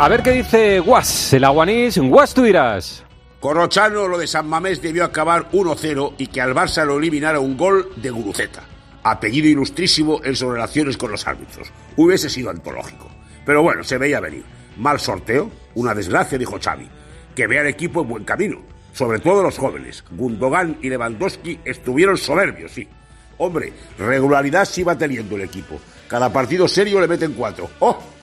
A ver qué dice Guas, el aguanís. Guas, tú dirás. Corrochano, lo de San Mamés debió acabar 1-0 y que al Barça lo eliminara un gol de Guruceta. Apellido ilustrísimo en sus relaciones con los árbitros. Hubiese sido antológico. Pero bueno, se veía venir. Mal sorteo, una desgracia, dijo Xavi. Que vea el equipo en buen camino. Sobre todo los jóvenes. Gundogan y Lewandowski estuvieron soberbios, sí. Hombre, regularidad sí va teniendo el equipo. Cada partido serio le meten cuatro. ¡Oh!